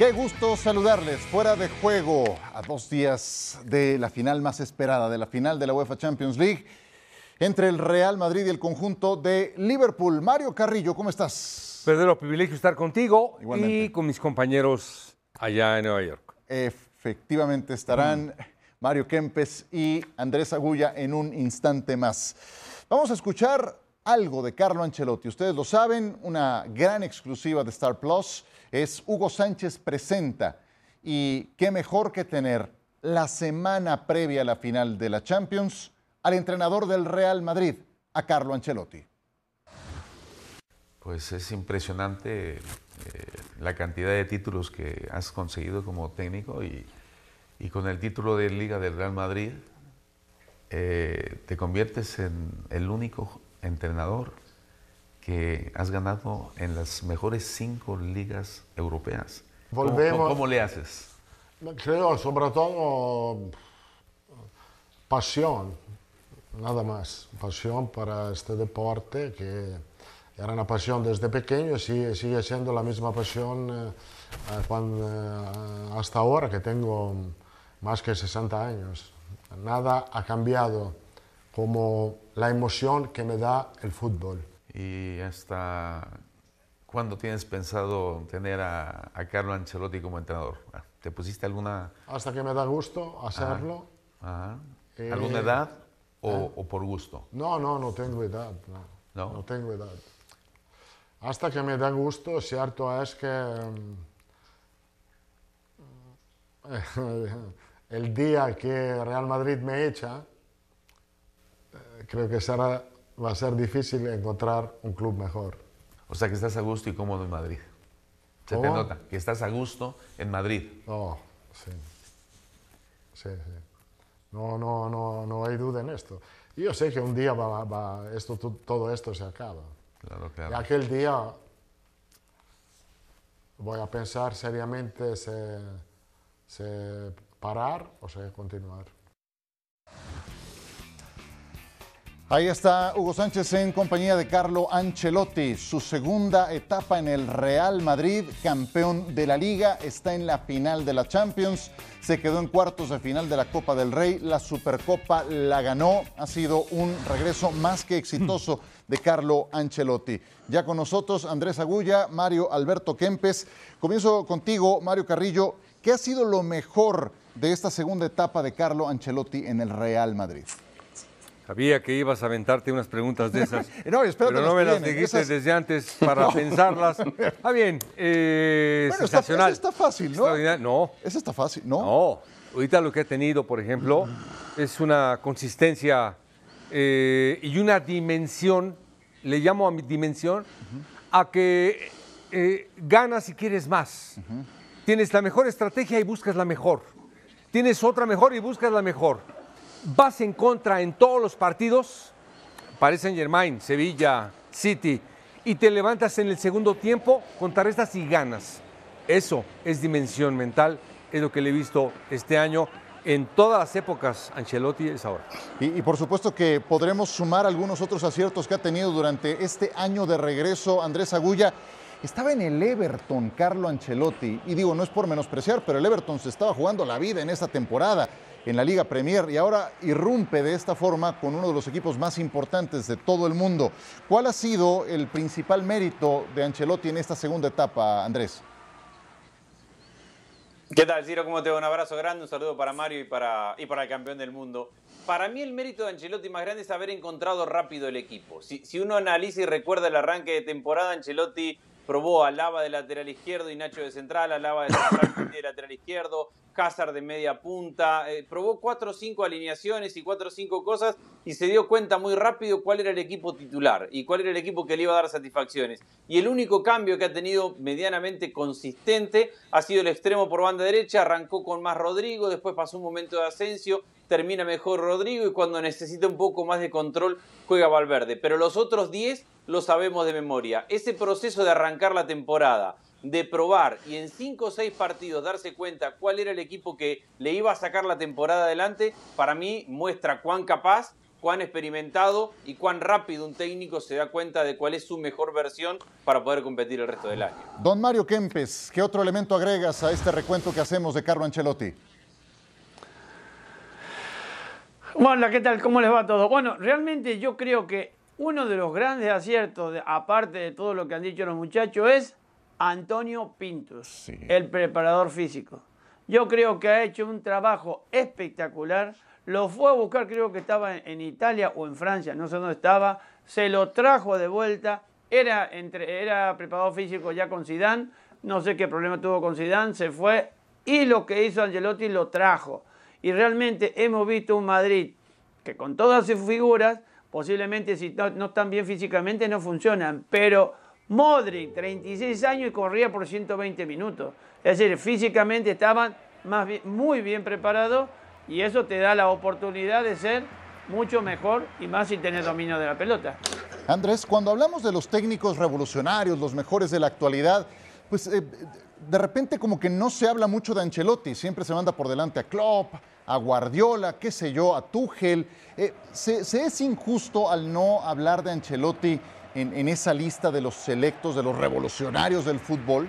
Qué gusto saludarles fuera de juego a dos días de la final más esperada, de la final de la UEFA Champions League entre el Real Madrid y el conjunto de Liverpool. Mario Carrillo, ¿cómo estás? Verdadero privilegio estar contigo y con mis compañeros allá en Nueva York. Efectivamente estarán Mario Kempes y Andrés Agulla en un instante más. Vamos a escuchar algo de Carlo Ancelotti. Ustedes lo saben, una gran exclusiva de Star Plus es Hugo Sánchez Presenta. Y qué mejor que tener la semana previa a la final de la Champions al entrenador del Real Madrid, a Carlo Ancelotti. Pues es impresionante eh, la cantidad de títulos que has conseguido como técnico y, con el título de Liga del Real Madrid eh, te conviertes en el único entrenador que has ganado en las mejores cinco ligas europeas. Volvemos. ¿Cómo, le haces? Creo, sobre todo, pasión, nada más. Pasión para este deporte que era una pasión desde pequeño y sigue, sigue siendo la misma pasión eh, eh, hasta ahora que tengo más que 60 años. Nada ha cambiado como la emoción que me da el fútbol. ¿Y hasta cuándo tienes pensado tener a, Carlo Ancelotti como entrenador? ¿Te pusiste alguna...? Hasta que me da gusto hacerlo. Eh, ¿Alguna edad o, o, por gusto? No, no, no tengo edad. No, no, tengo edad. Hasta que me da gusto, cierto es que mm, el día que Real Madrid me echa, eh, creo que será va a ser difícil encontrar un club mejor. O sea que estás a gusto y cómodo en Madrid. Se te nota que estás a gusto en Madrid. Oh, sí. Sí, sí. No, no, no, no hay duda en esto. Yo sé que un día va, esto, todo esto se acaba. Claro, claro. Y aquel día voy a pensar seriamente si, si parar o si continuar. Ahí está Hugo Sánchez en compañía de Carlo Ancelotti. Su segunda etapa en el Real Madrid, campeón de la liga, está en la final de la Champions, se quedó en cuartos de final de la Copa del Rey, la Supercopa la ganó, ha sido un regreso más que exitoso de Carlo Ancelotti. Ya con nosotros Andrés Agulla, Mario Alberto Kempes. Comienzo contigo, Mario Carrillo. ¿Qué ha sido lo mejor de esta segunda etapa de Carlo Ancelotti en el Real Madrid? Sabía que ibas a aventarte unas preguntas de esas. no, pero no me las dijiste desde antes para pensarlas. Ah, bien. Eh, bueno, sensacional. Está, está fácil, ¿no? No. Eso está fácil, ¿no? No. Ahorita lo que ha tenido, por ejemplo, es una consistencia eh, y una dimensión, le llamo a mi dimensión, a que eh, ganas y quieres más. Tienes la mejor estrategia y buscas la mejor. Tienes otra mejor y buscas la mejor vas en contra en todos los partidos, parecen Germain, Sevilla, City, y te levantas en el segundo tiempo, contrarrestas y ganas. Eso es dimensión mental, es lo que le he visto este año en todas las épocas, Ancelotti es ahora. Y, y, por supuesto que podremos sumar algunos otros aciertos que ha tenido durante este año de regreso Andrés Agulla. Estaba en el Everton, Carlo Ancelotti, y digo, no es por menospreciar, pero el Everton se estaba jugando la vida en esta temporada en la Liga Premier y ahora irrumpe de esta forma con uno de los equipos más importantes de todo el mundo. ¿Cuál ha sido el principal mérito de Ancelotti en esta segunda etapa, Andrés? ¿Qué tal, Ciro? ¿Cómo te va? Un abrazo grande, un saludo para Mario y para, y para el campeón del mundo. Para mí el mérito de Ancelotti más grande es haber encontrado rápido el equipo. Si, uno analiza y recuerda el arranque de temporada, Ancelotti probó a Lava de lateral izquierdo y Nacho de central, a Lava de central de lateral izquierdo, Cázar de media punta, eh, probó cuatro o cinco alineaciones y cuatro o cinco cosas y se dio cuenta muy rápido cuál era el equipo titular y cuál era el equipo que le iba a dar satisfacciones. Y el único cambio que ha tenido medianamente consistente ha sido el extremo por banda derecha, arrancó con más Rodrigo, después pasó un momento de ascenso, termina mejor Rodrigo y cuando necesita un poco más de control juega Valverde. Pero los otros 10 lo sabemos de memoria. Ese proceso de arrancar la temporada, de probar y en 5 o 6 partidos darse cuenta cuál era el equipo que le iba a sacar la temporada adelante, para mí muestra cuán capaz cuán experimentado y cuán rápido un técnico se da cuenta de cuál es su mejor versión para poder competir el resto del año. Don Mario Kempes, ¿qué otro elemento agregas a este recuento que hacemos de Carlo Ancelotti? Bueno, ¿qué tal? ¿Cómo les va todo? Bueno, realmente yo creo que uno de los grandes aciertos, aparte de todo lo que han dicho los muchachos, es Antonio Pintos, el preparador físico. Yo creo que ha hecho un trabajo espectacular. Lo fue a buscar, creo que estaba en Italia o en Francia, no sé dónde estaba. Se lo trajo de vuelta. Era, entre, era preparador físico ya con Zidane. No sé qué problema tuvo con Zidane. Se fue y lo que hizo Angelotti lo trajo. Y realmente hemos visto un Madrid que con todas sus figuras, posiblemente si no, están bien físicamente no funcionan, pero Modric, 36 años y corría por 120 minutos. Es decir, físicamente estaban muy bien preparados y eso te da la oportunidad de ser mucho mejor y más sin tener dominio de la pelota. Andrés, cuando hablamos de los técnicos revolucionarios, los mejores de la actualidad, pues eh, de repente como que no se habla mucho de Ancelotti, siempre se manda por delante a Klopp, a Guardiola, qué sé yo, a Tuchel. Eh, ¿se, es injusto al no hablar de Ancelotti en, esa lista de los selectos, de los revolucionarios del fútbol?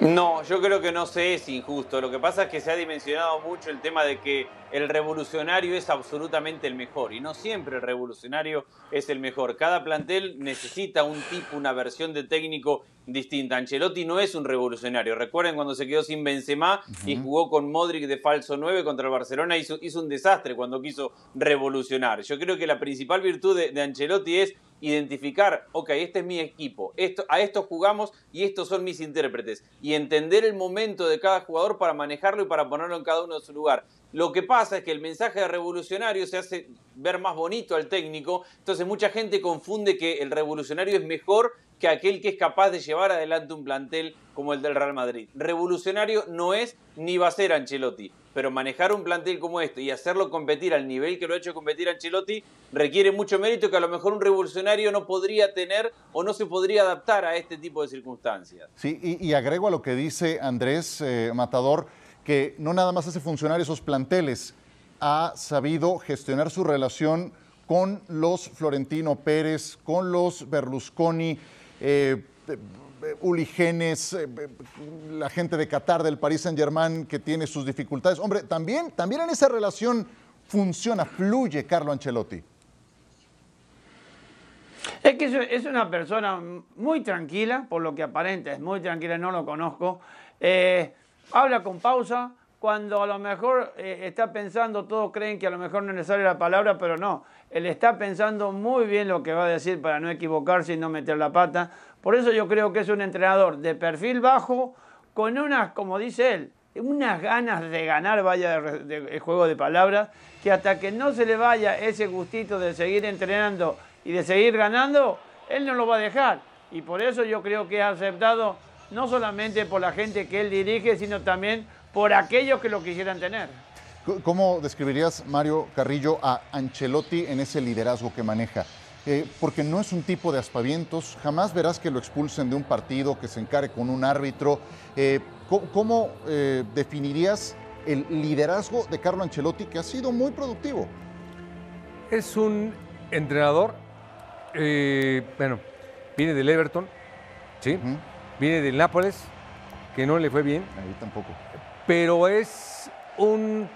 No, yo creo que no se es injusto. Lo que pasa es que se ha dimensionado mucho el tema de que el revolucionario es absolutamente el mejor y no siempre el revolucionario es el mejor. Cada plantel necesita un tipo, una versión de técnico distinta. Ancelotti no es un revolucionario. Recuerden cuando se quedó sin Benzema y jugó con Modric de falso 9 contra el Barcelona, hizo, hizo, un desastre cuando quiso revolucionar. Yo creo que la principal virtud de, de Ancelotti es identificar, ok, este es mi equipo, esto, a esto jugamos y estos son mis intérpretes, y entender el momento de cada jugador para manejarlo y para ponerlo en cada uno de su lugar. Lo que pasa es que el mensaje de revolucionario se hace ver más bonito al técnico, entonces mucha gente confunde que el revolucionario es mejor que aquel que es capaz de llevar adelante un plantel como el del Real Madrid. Revolucionario no es ni va a ser Ancelotti, pero manejar un plantel como este y hacerlo competir al nivel que lo ha hecho competir Ancelotti requiere mucho mérito que a lo mejor un revolucionario no podría tener o no se podría adaptar a este tipo de circunstancias. Sí, y, agrego a lo que dice Andrés eh, Matador, que no nada más hace funcionar esos planteles, ha sabido gestionar su relación con los Florentino Pérez, con los Berlusconi, eh, Uli Genes, eh, la gente de Qatar, del Paris Saint Germain, que tiene sus dificultades. Hombre, también, también en esa relación funciona, fluye Carlo Ancelotti. Es que es una persona muy tranquila, por lo que aparenta, es muy tranquila, no lo conozco. Eh, habla con pausa, cuando a lo mejor eh, está pensando, todos creen que a lo mejor no le sale la palabra, pero no. Él está pensando muy bien lo que va a decir para no equivocarse y no meter la pata. Por eso yo creo que es un entrenador de perfil bajo, con unas, como dice él, unas ganas de ganar, vaya de, juego de palabras, que hasta que no se le vaya ese gustito de seguir entrenando y de seguir ganando, él no lo va a dejar. Y por eso yo creo que ha aceptado no solamente por la gente que él dirige, sino también por aquellos que lo quisieran tener. ¿Cómo describirías, Mario Carrillo, a Ancelotti en ese liderazgo que maneja? Eh, porque no es un tipo de aspavientos, jamás verás que lo expulsen de un partido, que se encare con un árbitro. Eh, ¿Cómo, eh, definirías el liderazgo de Carlo Ancelotti, que ha sido muy productivo? Es un entrenador, bueno, viene del Everton, ¿sí? Viene del Nápoles, que no le fue bien. Ahí tampoco. Pero es un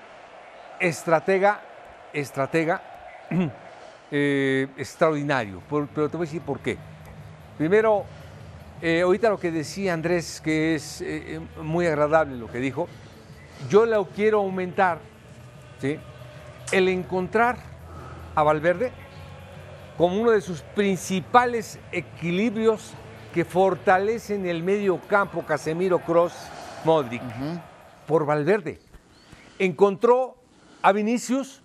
estratega, estratega eh, extraordinario. pero te voy a decir por qué. Primero, eh, ahorita lo que decía Andrés, que es eh, muy agradable lo que dijo, yo lo quiero aumentar, ¿sí? el encontrar a Valverde como uno de sus principales equilibrios que fortalecen el medio campo Casemiro Cross Modric por Valverde. Encontró a Vinicius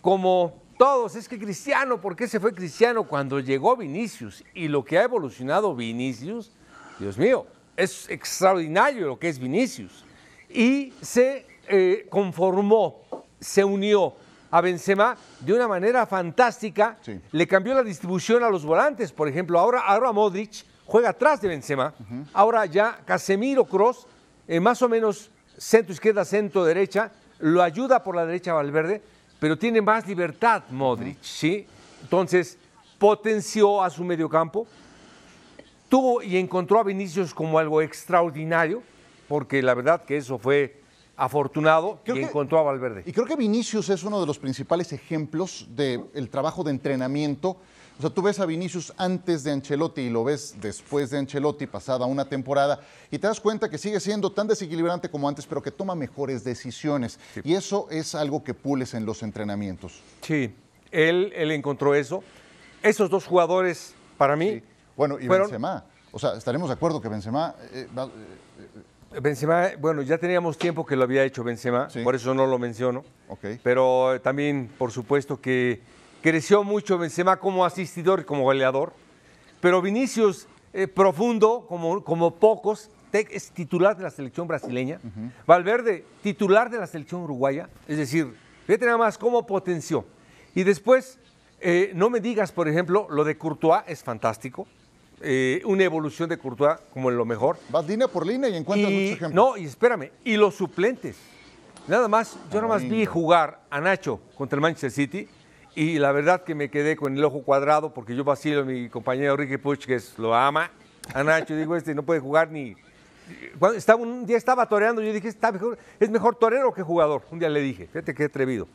como todos. Es que Cristiano, ¿por qué se fue Cristiano cuando llegó Vinicius? Y lo que ha evolucionado Vinicius, Dios mío, es extraordinario lo que es Vinicius. Y se eh, conformó, se unió a Benzema de una manera fantástica. Le cambió la distribución a los volantes. Por ejemplo, ahora, ahora Modric juega atrás de Benzema. Ahora ya Casemiro Cross, eh, más o menos centro izquierda, centro derecha, lo ayuda por la derecha Valverde pero tiene más libertad Modric, ¿sí? Entonces, potenció a su mediocampo, tuvo y encontró a Vinicius como algo extraordinario, porque la verdad que eso fue afortunado Creo y que- encontró a Valverde. Y creo que Vinicius es uno de los principales ejemplos del trabajo de entrenamiento. O sea, tú ves a Vinicius antes de Ancelotti y lo ves después de Ancelotti, pasada una temporada, y te das cuenta que sigue siendo tan desequilibrante como antes, pero que toma mejores decisiones. Y eso es algo que pules en los entrenamientos. Sí, él, él encontró eso. Esos dos jugadores, para mí, Bueno, y fueron- Benzema. O sea, estaremos de acuerdo que Benzema eh, va- eh, Benzema, bueno, ya teníamos tiempo que lo había hecho Benzema, Sí. por eso no lo menciono. Ok. Pero eh, también, por supuesto, que creció mucho Benzema como asistidor y como goleador. Pero Vinicius, eh, profundo, como, como pocos, es titular de la selección brasileña. Valverde, titular de la selección uruguaya. Es decir, fíjate nada más cómo potenció. Y después, eh, no me digas, por ejemplo, lo de Courtois es fantástico. Eh, una evolución de Courtois como en lo mejor. vas línea por línea y encuentras Y- muchos ejemplos. no, y espérame, y los suplentes. Nada más, yo nada más vi jugar a Nacho contra el Manchester City y la verdad que me quedé con el ojo cuadrado porque yo vacilo a mi compañero Ricky Puch, que es, lo ama a Nacho. Digo, este no puede jugar ni. Cuando estaba, un día estaba toreando, yo dije, Está mejor, es mejor torero que jugador. Un día le dije, fíjate qué atrevido.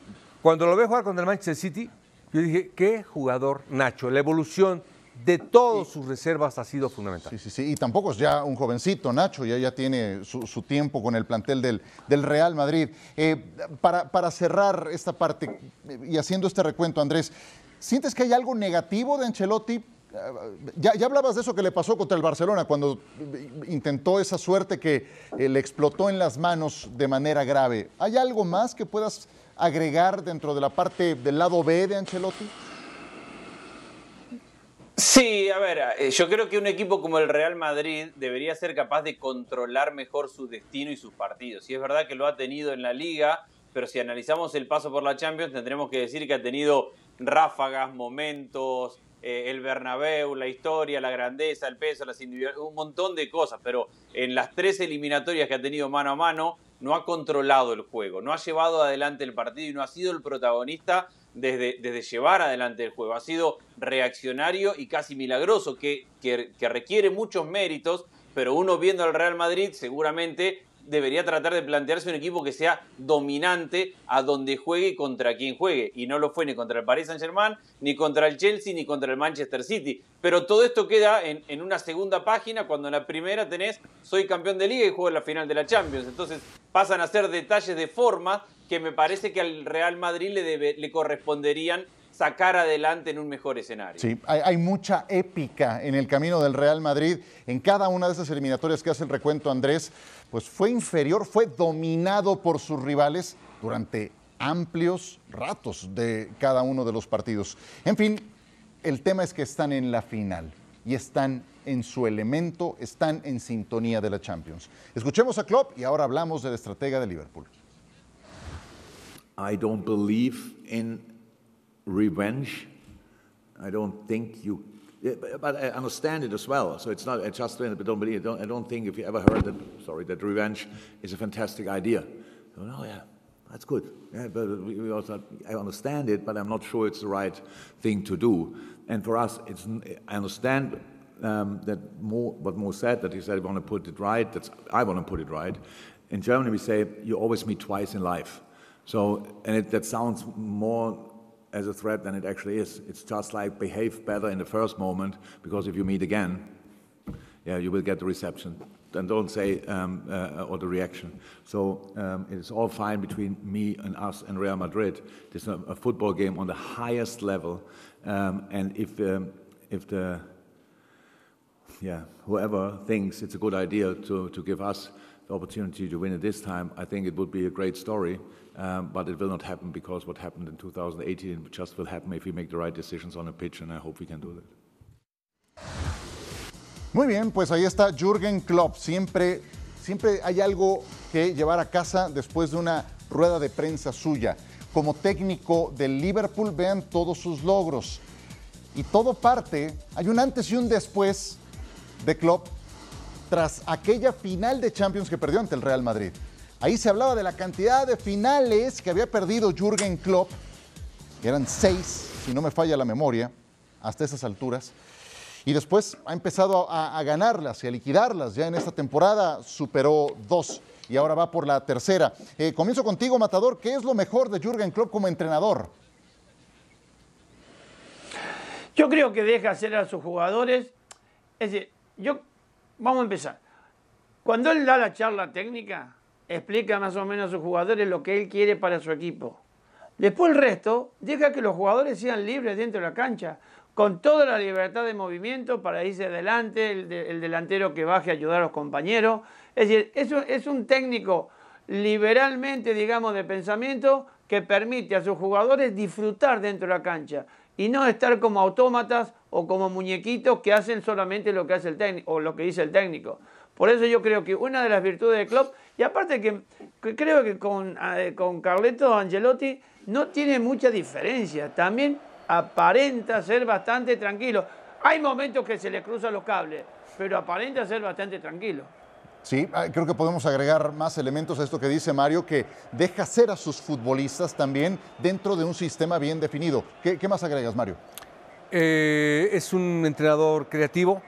Cuando lo veo jugar contra el Manchester City, yo dije, qué jugador Nacho. La evolución de todas sus reservas ha sido fundamental. Sí, sí, sí. Y tampoco es ya un jovencito, Nacho, ya, ya tiene su, su tiempo con el plantel del, del Real Madrid. Eh, para, para cerrar esta parte y haciendo este recuento, Andrés, ¿sientes que hay algo negativo de Ancelotti? Ya, ya hablabas de eso que le pasó contra el Barcelona, cuando intentó esa suerte que eh, le explotó en las manos de manera grave. ¿Hay algo más que puedas agregar dentro de la parte del lado B de Ancelotti? Sí, a ver, eh, yo creo que un equipo como el Real Madrid debería ser capaz de controlar mejor su destino y sus partidos. Y es verdad que lo ha tenido en la liga, pero si analizamos el paso por la Champions tendremos que decir que ha tenido ráfagas, momentos, eh, el Bernabéu, la historia, la grandeza, el peso, las un montón de cosas, pero en las tres eliminatorias que ha tenido mano a mano no ha controlado el juego, no ha llevado adelante el partido y no ha sido el protagonista desde, llevar adelante el juego. Ha sido reaccionario y casi milagroso, que requiere muchos méritos, pero uno viendo al Real Madrid seguramente debería tratar de plantearse un equipo que sea dominante a donde juegue y contra quien juegue. Y no lo fue ni contra el Paris Saint-Germain, ni contra el Chelsea, ni contra el Manchester City. Pero todo esto queda en, en una segunda página cuando en la primera tenés soy campeón de liga y juego en la final de la Champions. Entonces pasan a ser detalles de forma que me parece que al Real Madrid le, debe- le corresponderían sacar adelante en un mejor escenario. Sí, hay, hay mucha épica en el camino del Real Madrid. En cada una de esas eliminatorias que hace el recuento Andrés, pues fue inferior, fue dominado por sus rivales durante amplios ratos de cada uno de los partidos. En fin, el tema es que están en la final y están en su elemento, están en sintonía de la Champions. Escuchemos a Klopp y ahora hablamos del estratega de Liverpool. I don't believe in revenge. I don't think you. But, I understand it as well. So it's not I just but don't believe. it. I don't think if you ever heard that. Sorry, that revenge is a fantastic idea. Oh yeah, that's good. Yeah, but we also I understand it, but I'm not sure it's the right thing to do. And for us, it's I understand um, that more what Mo said that he said I want to put it right. That's I want to put it right. In Germany, we say you always meet twice in life. So, and it, that sounds more as a threat than it actually is. It's just like behave better in the first moment because if you meet again, yeah, you will get the reception. And don't say um, uh, or the reaction. So um, it's all fine between me and us and Real Madrid. It's a, a football game on the highest level, um, and if um, if the yeah whoever thinks it's a good idea to to give us the opportunity to win it this time, I think it would be a great story. Um, but it will not happen because what happened in 2018 just will happen if we make the right decisions on a pitch, and I hope we can do that. Muy bien, pues ahí está Jürgen Klopp. Siempre, siempre hay algo que llevar a casa después de una rueda de prensa suya. Como técnico del Liverpool, vean todos sus logros. Y todo parte, hay un antes y un después de Klopp tras aquella final de Champions que perdió ante el Real Madrid. Ahí se hablaba de la cantidad de finales que había perdido Jürgen Klopp eran seis, si no me falla la memoria, hasta esas alturas. Y después ha empezado a, ganarlas y a liquidarlas. Ya en esta temporada superó dos y ahora va por la tercera. Eh, comienzo contigo, Matador. ¿Qué es lo mejor de Jürgen Klopp como entrenador? Yo creo que deja hacer a sus jugadores. Es decir, yo, vamos a empezar. Cuando él da la charla técnica, explica más o menos a sus jugadores lo que él quiere para su equipo. Después el resto, deja que los jugadores sean libres dentro de la cancha, con toda la libertad de movimiento para irse adelante, el, delantero que baje a ayudar a los compañeros. Es decir, es es un técnico liberalmente, digamos, de pensamiento que permite a sus jugadores disfrutar dentro de la cancha y no estar como autómatas o como muñequitos que hacen solamente lo que hace el técnico o lo que dice el técnico. Por eso yo creo que una de las virtudes de Klopp, y aparte que, creo que con, con Carleto Angelotti no tiene mucha diferencia, también aparenta ser bastante tranquilo. Hay momentos que se le cruzan los cables, pero aparenta ser bastante tranquilo. Sí, ah, creo que podemos agregar más elementos a esto que dice Mario, que deja ser a sus futbolistas también dentro de un sistema bien definido. ¿Qué, más agregas, Mario? Eh, es un entrenador creativo.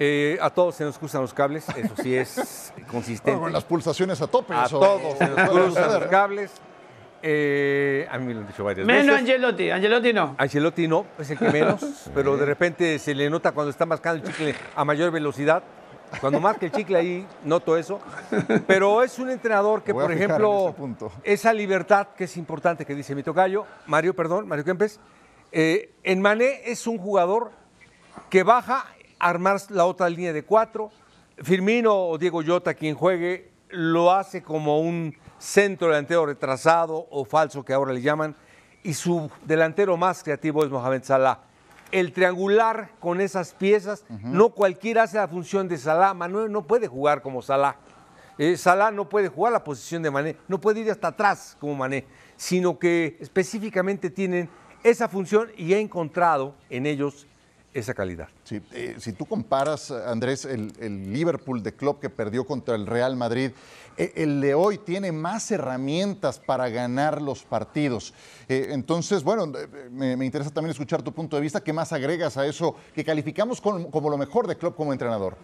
Eh, a todos se nos cruzan los cables, eso sí es consistente. con las pulsaciones a tope. A todos se nos cruzan los cables. Eh, a mí me lo han dicho varias veces. Menos Angelotti, Angelotti no. Angelotti no, es el que menos, pero de repente se le nota cuando está mascando el chicle a mayor velocidad. Cuando marca el chicle ahí noto eso. Pero es un entrenador que, por ejemplo, esa libertad que es importante que dice mi tocayo, Mario, perdón, Mario Kempes, eh, en Mané es un jugador que baja a armar la otra línea de cuatro. Firmino o Diego Llota, quien juegue, lo hace como un centro delantero retrasado o falso que ahora le llaman. Y su delantero más creativo es Mohamed Salah el triangular con esas piezas. No cualquiera hace la función de Salah. Manuel no puede jugar como Salah. Eh, Salah no puede jugar la posición de Mané, no puede ir hasta atrás como Mané, sino que específicamente tienen esa función y ha encontrado en ellos esa calidad. Sí, eh, si tú comparas, Andrés, el, Liverpool de Klopp que perdió contra el Real Madrid, eh, el de hoy tiene más herramientas para ganar los partidos. Eh, entonces, bueno, me, interesa también escuchar tu punto de vista. ¿Qué más agregas a eso que calificamos como lo mejor de Klopp como entrenador?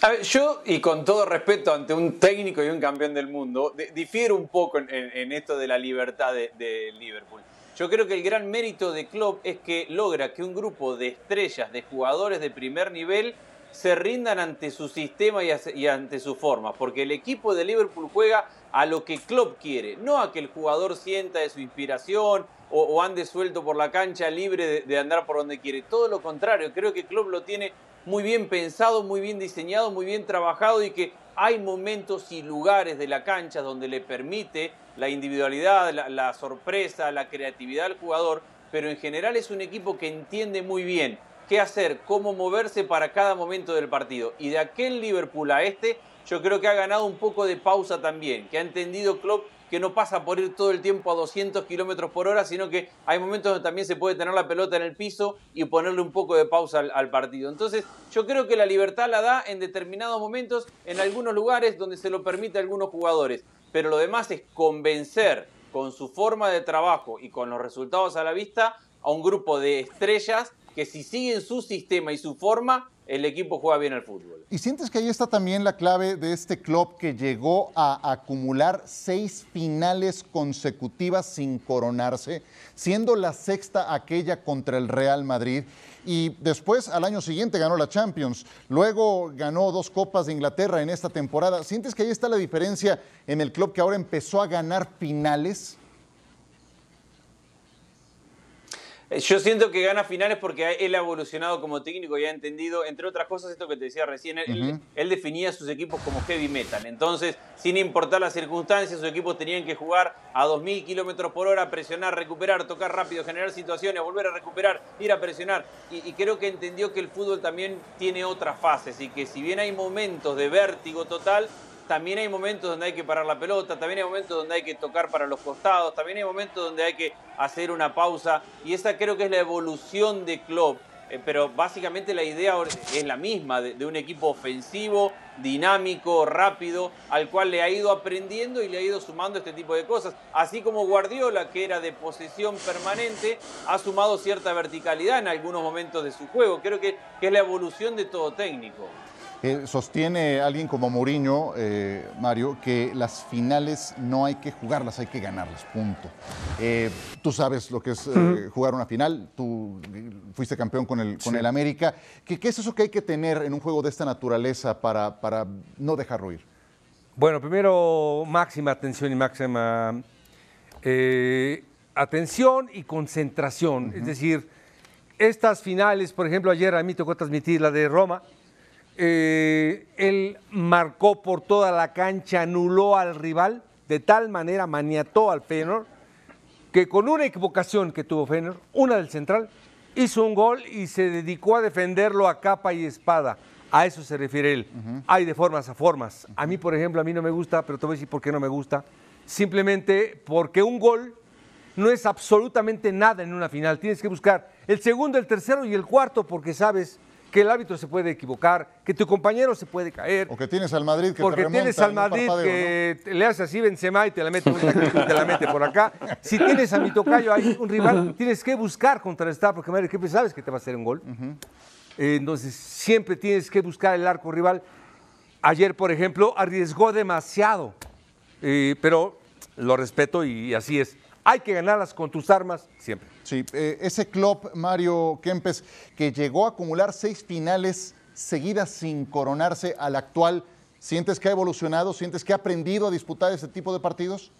A ver, yo, y con todo respeto ante un técnico y un campeón del mundo, difiero un poco en, esto de la libertad de Liverpool. Yo creo que el gran mérito de Klopp es que logra que un grupo de estrellas, de jugadores de primer nivel, se rindan ante su sistema y, ante su forma, porque el equipo de Liverpool juega a lo que Klopp quiere, no a que el jugador sienta de su inspiración o, ande suelto por la cancha libre de, de, andar por donde quiere. Todo lo contrario, creo que Klopp lo tiene muy bien pensado, muy bien diseñado, muy bien trabajado y que hay momentos y lugares de la cancha donde le permite la individualidad, la, sorpresa, la creatividad al jugador, pero en general es un equipo que entiende muy bien qué hacer, cómo moverse para cada momento del partido. Y de aquel Liverpool a este, yo creo que ha ganado un poco de pausa también, que ha entendido Klopp que no pasa por ir todo el tiempo a 200 kilómetros por hora, sino que hay momentos donde también se puede tener la pelota en el piso y ponerle un poco de pausa al, al, partido. Entonces, yo creo que la libertad la da en determinados momentos, en algunos lugares donde se lo permite a algunos jugadores pero lo demás es convencer con su forma de trabajo y con los resultados a la vista a un grupo de estrellas que si siguen su sistema y su forma, el equipo juega bien al fútbol. ¿Y sientes que ahí está también la clave de este club que llegó a acumular seis finales consecutivas sin coronarse, siendo la sexta aquella contra el Real Madrid? y después al año siguiente ganó la Champions. Luego ganó dos Copas de Inglaterra en esta temporada. ¿Sientes que ahí está la diferencia en el club que ahora empezó a ganar finales? Eh, yo siento que gana finales porque él ha evolucionado como técnico y ha entendido, entre otras cosas, esto que te decía recién, él, definía sus equipos como heavy metal. Entonces, sin importar las circunstancias, sus equipos tenían que jugar a 2.000 kilómetros por hora, presionar, recuperar, tocar rápido, generar situaciones, volver a recuperar, ir a presionar. Y, creo que entendió que el fútbol también tiene otras fases y que si bien hay momentos de vértigo total, también hay momentos donde hay que parar la pelota, también hay momentos donde hay que tocar para los costados, también hay momentos donde hay que hacer una pausa y esa creo que es la evolución de Klopp eh, pero básicamente la idea es la misma, de, un equipo ofensivo, dinámico, rápido, al cual le ha ido aprendiendo y le ha ido sumando este tipo de cosas. Así como Guardiola, que era de posesión permanente, ha sumado cierta verticalidad en algunos momentos de su juego. Creo que, que es la evolución de todo técnico. Eh, sostiene alguien como Mourinho, eh, Mario, que las finales no hay que jugarlas, hay que ganarlas, punto. Eh, tú sabes lo que es jugar una final, tú fuiste campeón con el, con el América. ¿Qué, ¿Qué, es eso que hay que tener en un juego de esta naturaleza para, para no dejarlo ir? Bueno, primero máxima atención y máxima atención y concentración. Es decir, estas finales, por ejemplo, ayer a mí tocó transmitir la de Roma eh, él marcó por toda la cancha, anuló al rival, de tal manera maniató al Feyenoord, que con una equivocación que tuvo Feyenoord, una del central, hizo un gol y se dedicó a defenderlo a capa y espada. A eso se refiere él. Hay de formas a formas. A mí, por ejemplo, a mí no me gusta, pero te voy a decir por qué no me gusta. Simplemente porque un gol no es absolutamente nada en una final. Tienes que buscar el segundo, el tercero y el cuarto porque sabes que el árbitro se puede equivocar, que tu compañero se puede caer. O que tienes al Madrid que Porque te tienes al Madrid que le hace así Benzema y te la mete, te la mete por acá. Si tienes a mi tocayo ahí un rival, tienes que buscar contrarrestar porque Madrid que sabes que te va a hacer un gol. Eh, entonces siempre tienes que buscar el arco rival. Ayer, por ejemplo, arriesgó demasiado, eh, pero lo respeto y así es. Hay que ganarlas con tus armas siempre. Sí, eh, ese club, Mario Kempes, que llegó a acumular seis finales seguidas sin coronarse al actual, ¿sientes que ha evolucionado? ¿Sientes que ha aprendido a disputar ese tipo de partidos?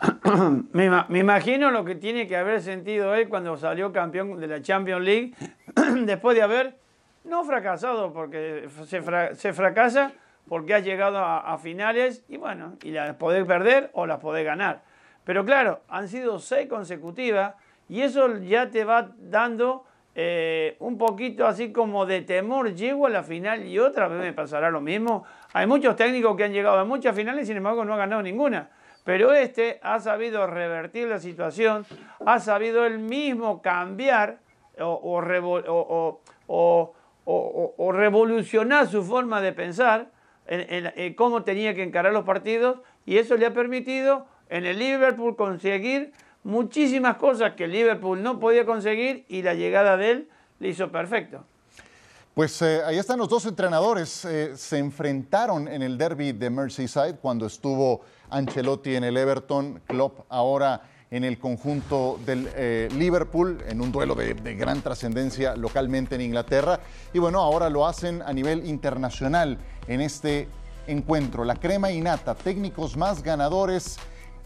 me, me, imagino lo que tiene que haber sentido él cuando salió campeón de la Champions League, después de haber no fracasado, porque se, se fracasa porque ha llegado a, a, finales y bueno, y las podés perder o las podés ganar. Pero claro, han sido seis consecutivas y eso ya te va dando eh, un poquito así como de temor. Llego a la final y otra vez me pasará lo mismo. Hay muchos técnicos que han llegado a muchas finales y sin embargo no han ganado ninguna. Pero este ha sabido revertir la situación, ha sabido él mismo cambiar o, o, revolucionar su forma de pensar en cómo tenía que encarar los partidos y eso le ha permitido en el Liverpool conseguir muchísimas cosas que el Liverpool no podía conseguir y la llegada de él le hizo perfecto. Pues eh, ahí están los dos entrenadores. Eh, se enfrentaron en el derby de Merseyside cuando estuvo Ancelotti en el Everton, Klopp ahora en el conjunto del eh, Liverpool, en un duelo de, gran trascendencia localmente en Inglaterra. Y bueno, ahora lo hacen a nivel internacional en este encuentro. La crema innata, técnicos más ganadores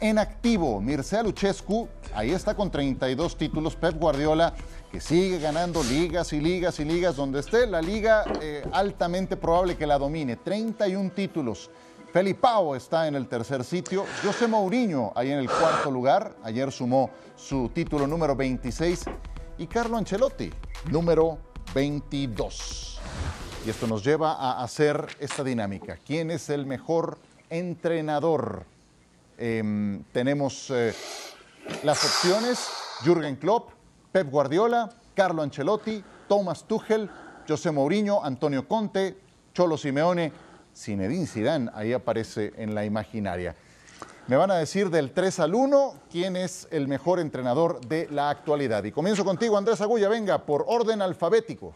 en activo. Mircea Luchescu, ahí está con 32 títulos. Pep Guardiola, que sigue ganando ligas y ligas y ligas. Donde esté la liga, eh, altamente probable que la domine. 31 títulos. Felipao está en el tercer sitio. José Mourinho ahí en el cuarto lugar. Ayer sumó su título número 26. Y Carlo Ancelotti, número 22. Y esto nos lleva a hacer esta dinámica. ¿Quién es el mejor entrenador? Em, tenemos eh, las opciones, Jürgen Klopp, Pep Guardiola, Carlo Ancelotti, Thomas Tuchel, José Mourinho, Antonio Conte, Cholo Simeone, Zinedine Zidane, ahí aparece en la imaginaria. Me van a decir del 3 al 1 quién es el mejor entrenador de la actualidad. Y comienzo contigo, Andrés Agulla, venga, por orden alfabético.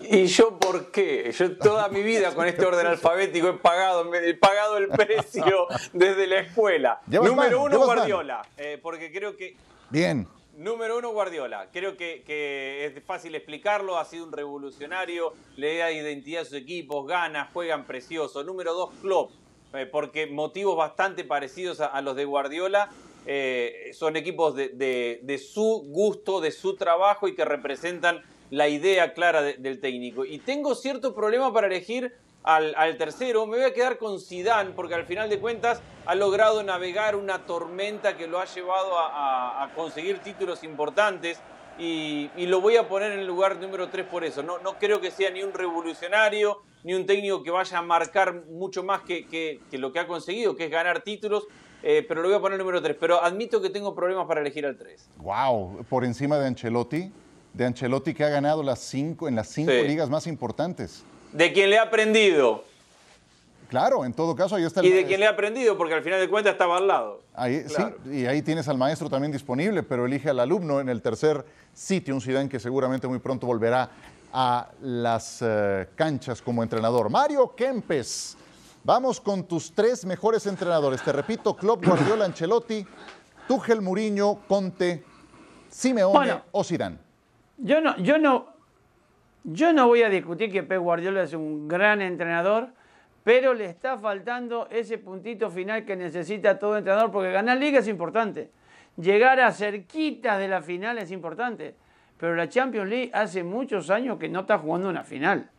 ¿Y yo por qué? Yo toda mi vida con este orden alfabético he pagado, he pagado el precio desde la escuela. Número uno, Guardiola. Eh, porque creo que. Bien. Número uno, Guardiola. Creo que, es fácil explicarlo. Ha sido un revolucionario. Le da identidad a sus equipos, gana, juegan precioso. Número dos, Klopp. Eh, porque motivos bastante parecidos a, los de Guardiola. Eh, son equipos de su gusto, de su trabajo y que representan la idea clara del técnico. Y tengo cierto problema para elegir al, tercero. Me voy a quedar con Sidán, porque al final de cuentas ha logrado navegar una tormenta que lo ha llevado a, conseguir títulos importantes. Y, lo voy a poner en el lugar número 3 por eso. No, no creo que sea ni un revolucionario, ni un técnico que vaya a marcar mucho más que, que, lo que ha conseguido, que es ganar títulos. Eh, pero lo voy a poner número 3. Pero admito que tengo problemas para elegir al 3. Wow, por encima de Ancelotti, de Ancelotti que ha ganado las cinco, en las cinco Sí. ligas más importantes. De quien le ha aprendido. Claro, en todo caso ahí está el Y de maestro. quien le ha aprendido, porque al final de cuentas estaba al lado. Ahí, Claro. Sí, y ahí tienes al maestro también disponible, pero elige al alumno en el tercer sitio, un Zidane que seguramente muy pronto volverá a las eh, canchas como entrenador. Mario Kempes, vamos con tus tres mejores entrenadores. Te repito, Klopp, Guardiola, Ancelotti, Tuchel, Mourinho, Conte, Simeone Bueno. o Zidane. Yo no, yo no, yo no voy a discutir que Pep Guardiola es un gran entrenador, pero le está faltando ese puntito final que necesita todo entrenador, porque ganar liga es importante. Llegar a cerquita de la final es importante. Pero la Champions League hace muchos años que no está jugando una final.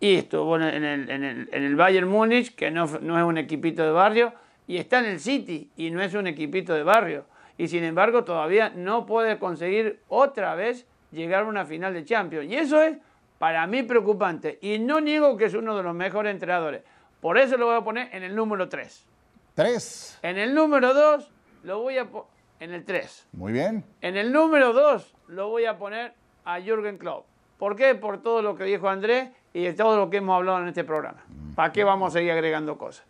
Y estuvo en el, en el, en el Bayern Múnich, que no, no es un equipito de barrio, y está en el City, y no es un equipito de barrio. Y sin embargo, todavía no puede conseguir otra vez llegar a una final de Champions. Y eso es para mí preocupante. Y no niego que es uno de los mejores entrenadores. Por eso lo voy a poner en el número 3. Tres. En el número 2 lo voy a poner en el 3. Muy bien. En el número 2 lo voy a poner a Jürgen Klopp. ¿Por qué? Por todo lo que dijo Andrés y de todo lo que hemos hablado en este programa. ¿Para qué vamos a seguir agregando cosas?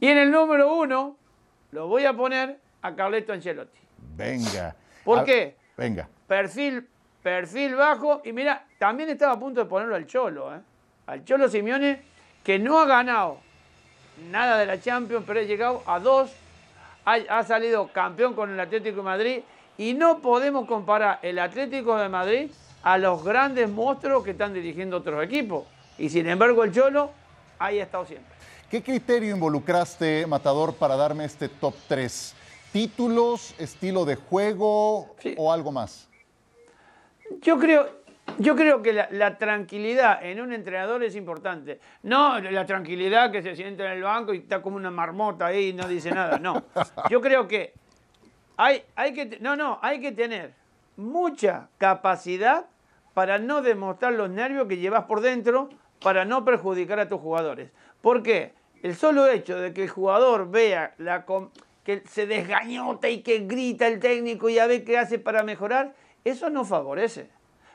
Y en el número 1 lo voy a poner a Carleto Ancelotti. Venga. ¿Por A- qué? Venga. Perfil, perfil bajo. Y mira, también estaba a punto de ponerlo al Cholo. ¿eh? Al Cholo Simeone, que no ha ganado nada de la Champions, pero ha llegado a dos. Ha, ha salido campeón con el Atlético de Madrid. Y no podemos comparar el Atlético de Madrid a los grandes monstruos que están dirigiendo otros equipos. Y sin embargo, el Cholo ahí ha estado siempre. ¿Qué criterio involucraste, Matador, para darme este top 3? ¿Títulos, estilo de juego Sí. o algo más? Yo creo, yo creo que la, tranquilidad en un entrenador es importante. No la tranquilidad que se siente en el banco y está como una marmota ahí y no dice nada. No. Yo creo que hay, hay que no, no, hay que tener mucha capacidad para no demostrar los nervios que llevas por dentro para no perjudicar a tus jugadores. ¿Por qué? El solo hecho de que el jugador vea la que se desgañota y que grita el técnico y a ver qué hace para mejorar, eso no favorece.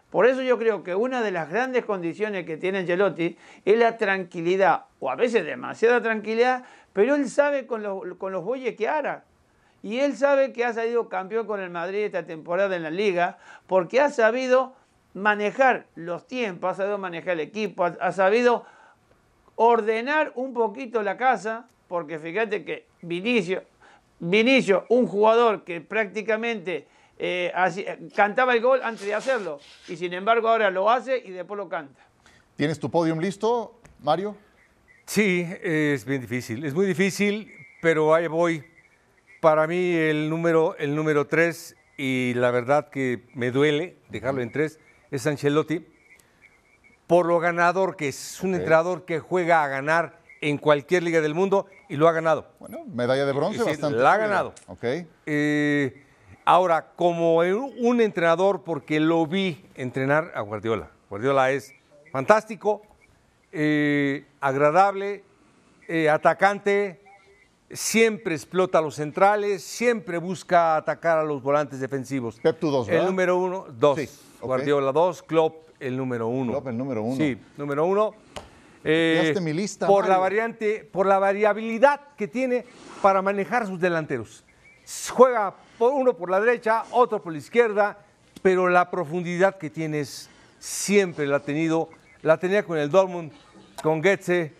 Por eso yo creo que una de las grandes condiciones que tiene Ancelotti es la tranquilidad, o a veces demasiada tranquilidad, pero él sabe con los, con los bueyes que hará. Y él sabe que ha salido campeón con el Madrid esta temporada en la liga, porque ha sabido manejar los tiempos, ha sabido manejar el equipo, ha sabido ordenar un poquito la casa, porque fíjate que Vinicio, Vinicio un jugador que prácticamente eh, así- cantaba el gol antes de hacerlo, y sin embargo ahora lo hace y después lo canta. ¿Tienes tu podium listo, Mario? Sí, es bien difícil. Es muy difícil, pero ahí voy. Para mí el número, el número tres, y la verdad que me duele dejarlo en tres, es Ancelotti. Por lo ganador que es. Un entrenador que juega a ganar en cualquier liga del mundo y lo ha ganado. Bueno, medalla de bronce Sí, bastante. la ha ganado. Ok. Eh, ahora, como un entrenador, porque lo vi entrenar a Guardiola. Guardiola es fantástico, eh, agradable, eh, atacante, siempre explota a los centrales, siempre busca atacar a los volantes defensivos. Pep, tú dos, El número uno, dos. Sí. Guardiola dos, Klopp el número uno. Klopp, el número uno. Sí, número uno. Eh, mi lista, por la variante, por la variabilidad que tiene para manejar sus delanteros. Juega uno por la derecha, otro por la izquierda, pero la profundidad que tienes siempre la ha tenido, la tenía con el Dortmund, con Goetze,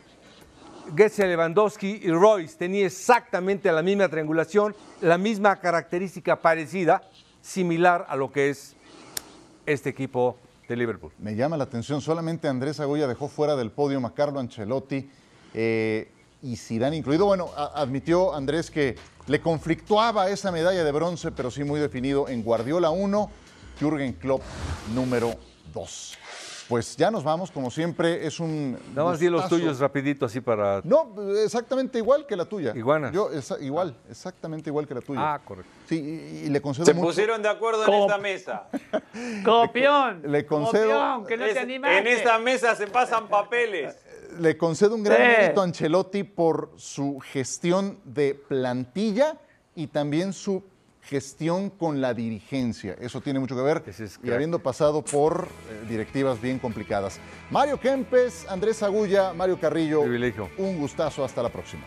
Goetze, Lewandowski y Royce. Tenía exactamente la misma triangulación, la misma característica parecida, similar a lo que es este equipo de Liverpool. Me llama la atención, solamente Andrés Agoya dejó fuera del podio a Carlo Ancelotti eh, y Zidane incluido. Bueno, a- admitió Andrés que le conflictuaba esa medalla de bronce, pero sí muy definido en Guardiola 1, Jürgen Klopp número 2. Pues ya nos vamos, como siempre, es un Nada más di los tuyos rapidito así para... No, exactamente igual que la tuya. Iguana. Yo, esa- igual, exactamente igual que la tuya. Ah, correcto. Sí, y, y le concedo Se mucho. pusieron de acuerdo en esta mesa. Copión. le concedo- Copión, que no Es- te animaste. en esta mesa se pasan papeles. Le concedo un gran Sí. mérito a Ancelotti por su gestión de plantilla y también su gestión con la dirigencia. Eso tiene mucho que ver es y habiendo pasado por eh, directivas bien complicadas. Mario Kempes, Andrés Agulla, Mario Carrillo. Privilegio. Un gustazo, hasta la próxima.